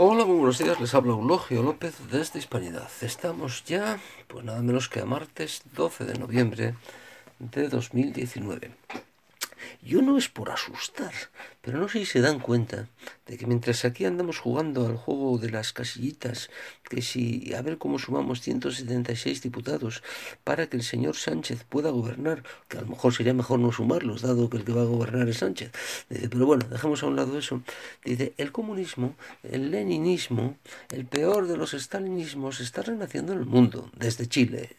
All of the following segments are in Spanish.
Hola, muy buenos días. Les habla Eulogio López desde Hispanidad. Estamos ya, pues nada menos que a martes 12 de noviembre de 2019. Yo no es por asustar, pero no sé si se dan cuenta de que mientras aquí andamos jugando al juego de las casillitas, que si a ver cómo sumamos 176 diputados para que el señor Sánchez pueda gobernar, que a lo mejor sería mejor no sumarlos, dado que el que va a gobernar es Sánchez. Dice, pero bueno, dejamos a un lado eso. Dice, el comunismo, el leninismo, el peor de los stalinismos está renaciendo en el mundo, desde Chile,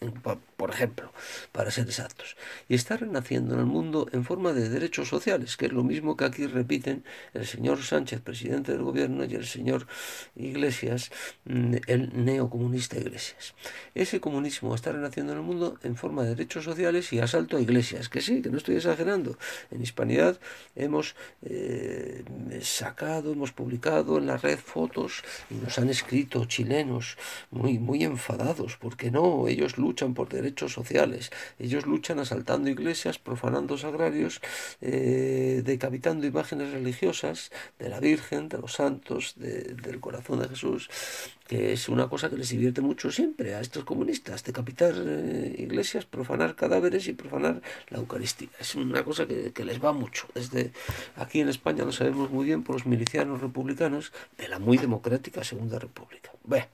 por ejemplo, para ser exactos. Y está renaciendo en el mundo en forma de derechos sociales, que es lo mismo que aquí repiten el señor Sánchez, presidente del gobierno, y el señor Iglesias, mm, el neocomunista Iglesias. Ese comunismo está renaciendo en el mundo en forma de derechos sociales y asalto a iglesias, que sí, que no estoy exagerando. En Hispanidad hemos eh, sacado, hemos publicado en la red fotos y nos han escrito chilenos muy, muy enfadados, porque no, ellos luchan por derechos sociales, ellos luchan asaltando iglesias, profanando sagrarios, decapitando imágenes religiosas de la Virgen, de los santos, del corazón de Jesús, que es una cosa que les divierte mucho siempre a estos comunistas, decapitar eh, iglesias, profanar cadáveres y profanar la Eucaristía. Es una cosa que, les va mucho. Desde aquí en España lo sabemos muy bien por los milicianos republicanos de la muy democrática Segunda República. Bueno,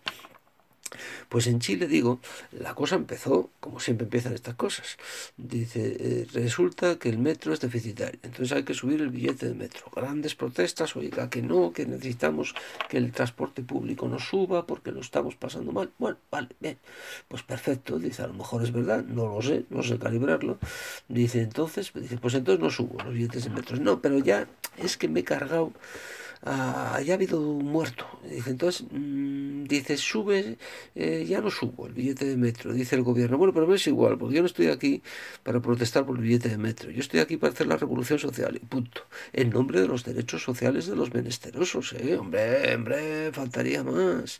pues en Chile, digo, la cosa empezó, como siempre empiezan estas cosas. Dice, eh, resulta que el metro es deficitario, entonces hay que subir el billete de metro. Grandes protestas, oiga, que no, que necesitamos que el transporte público no suba porque lo estamos pasando mal. Bueno, vale, bien, pues perfecto, dice, a lo mejor es verdad, no lo sé, no sé calibrarlo. Dice, entonces, dice, pues entonces no subo los billetes de metro. No, pero ya es que me he cargado ah, ya ha habido un muerto. Dice, entonces, mm, dice, sube, eh, ya no subo el billete de metro, dice el gobierno. Bueno, pero es igual, porque yo no estoy aquí para protestar por el billete de metro. Yo estoy aquí para hacer la revolución social, y punto. En nombre de los derechos sociales de los menesterosos, ¿eh? Hombre, hombre, faltaría más.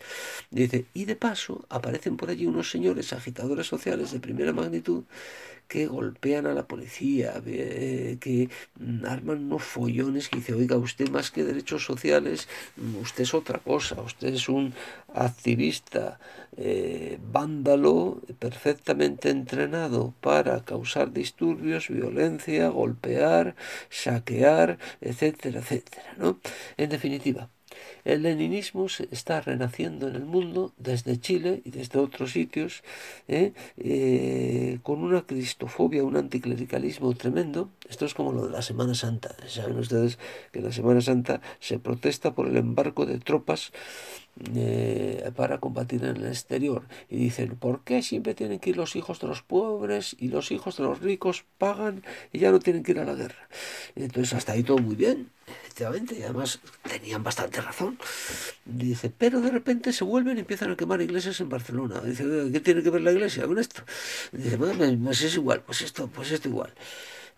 Dice, y de paso aparecen por allí unos señores agitadores sociales de primera magnitud que golpean a la policía, eh, que mm, arman unos follones que dice, oiga, usted más que derechos sociales, mm, usted es otra cosa, usted es un activista eh, vándalo perfectamente entrenado para causar disturbios, violencia, golpear, saquear, etcétera, etcétera, ¿no? En definitiva, el leninismo está renaciendo en el mundo desde Chile y desde otros sitios ¿eh? Eh, con una cristofobia, un anticlericalismo tremendo. Esto es como lo de la Semana Santa. Saben ustedes que en la Semana Santa se protesta por el embarco de tropas eh, para combatir en el exterior. Y dicen, ¿por qué siempre tienen que ir los hijos de los pobres y los hijos de los ricos pagan y ya no tienen que ir a la guerra? entonces hasta ahí todo muy bien, efectivamente, y además tenían bastante razón. Dice, pero de repente se vuelven y empiezan a quemar iglesias en Barcelona. Dice, ¿qué tiene que ver la iglesia con esto? Dice, pues es igual, pues esto, pues esto igual.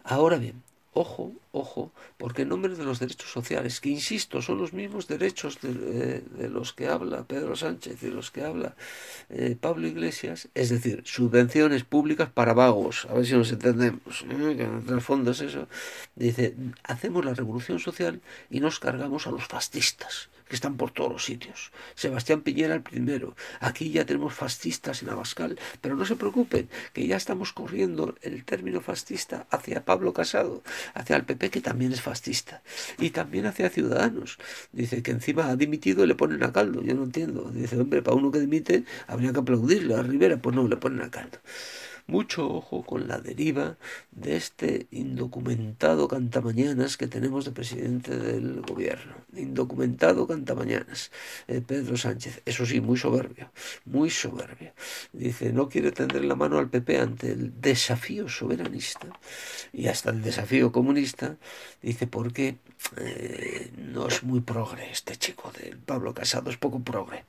Ahora bien, ojo, ojo, porque en nombre de los derechos sociales, que insisto, son los mismos derechos de, eh, los que habla Pedro Sánchez y los que habla eh, Pablo Iglesias, es decir, subvenciones públicas para vagos, a ver si nos entendemos, ¿eh? que en el fondo es eso, dice, hacemos la revolución social y nos cargamos a los fascistas que están por todos los sitios. Sebastián Piñera el primero. Aquí ya tenemos fascistas en Abascal, pero no se preocupen, que ya estamos corriendo el término fascista hacia Pablo Casado, hacia el PP que también es fascista, y también hacia Ciudadanos. Dice que encima ha dimitido y le ponen a caldo. Yo no entiendo. Dice, hombre, para uno que dimite habría que aplaudirle a Rivera, pues no, le ponen a caldo. Mucho ojo con la deriva de este indocumentado cantamañanas que tenemos de presidente del gobierno. Indocumentado cantamañanas, eh, Pedro Sánchez. Eso sí, muy soberbio, muy soberbio. Dice, no quiere tender la mano al PP ante el desafío soberanista y hasta el desafío comunista. Dice, porque eh, no es muy progre este chico del Pablo Casado, es poco progre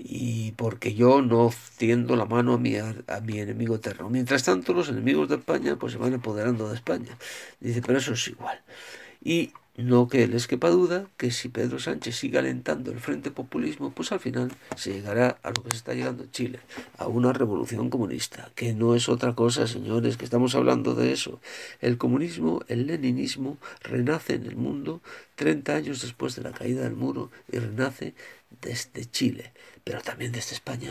y porque yo no tiendo la mano a mi, a, mi enemigo eterno. Mientras tanto, los enemigos de España pues se van apoderando de España. Dice, pero eso es igual. Y No que les quepa duda que si Pedro Sánchez sigue alentando el Frente Populismo, pues al final se llegará a lo que se está llegando en Chile, a una revolución comunista, que no es otra cosa, señores, que estamos hablando de eso. El comunismo, el leninismo, renace en el mundo 30 años después de la caída del muro y renace desde Chile, pero también desde España.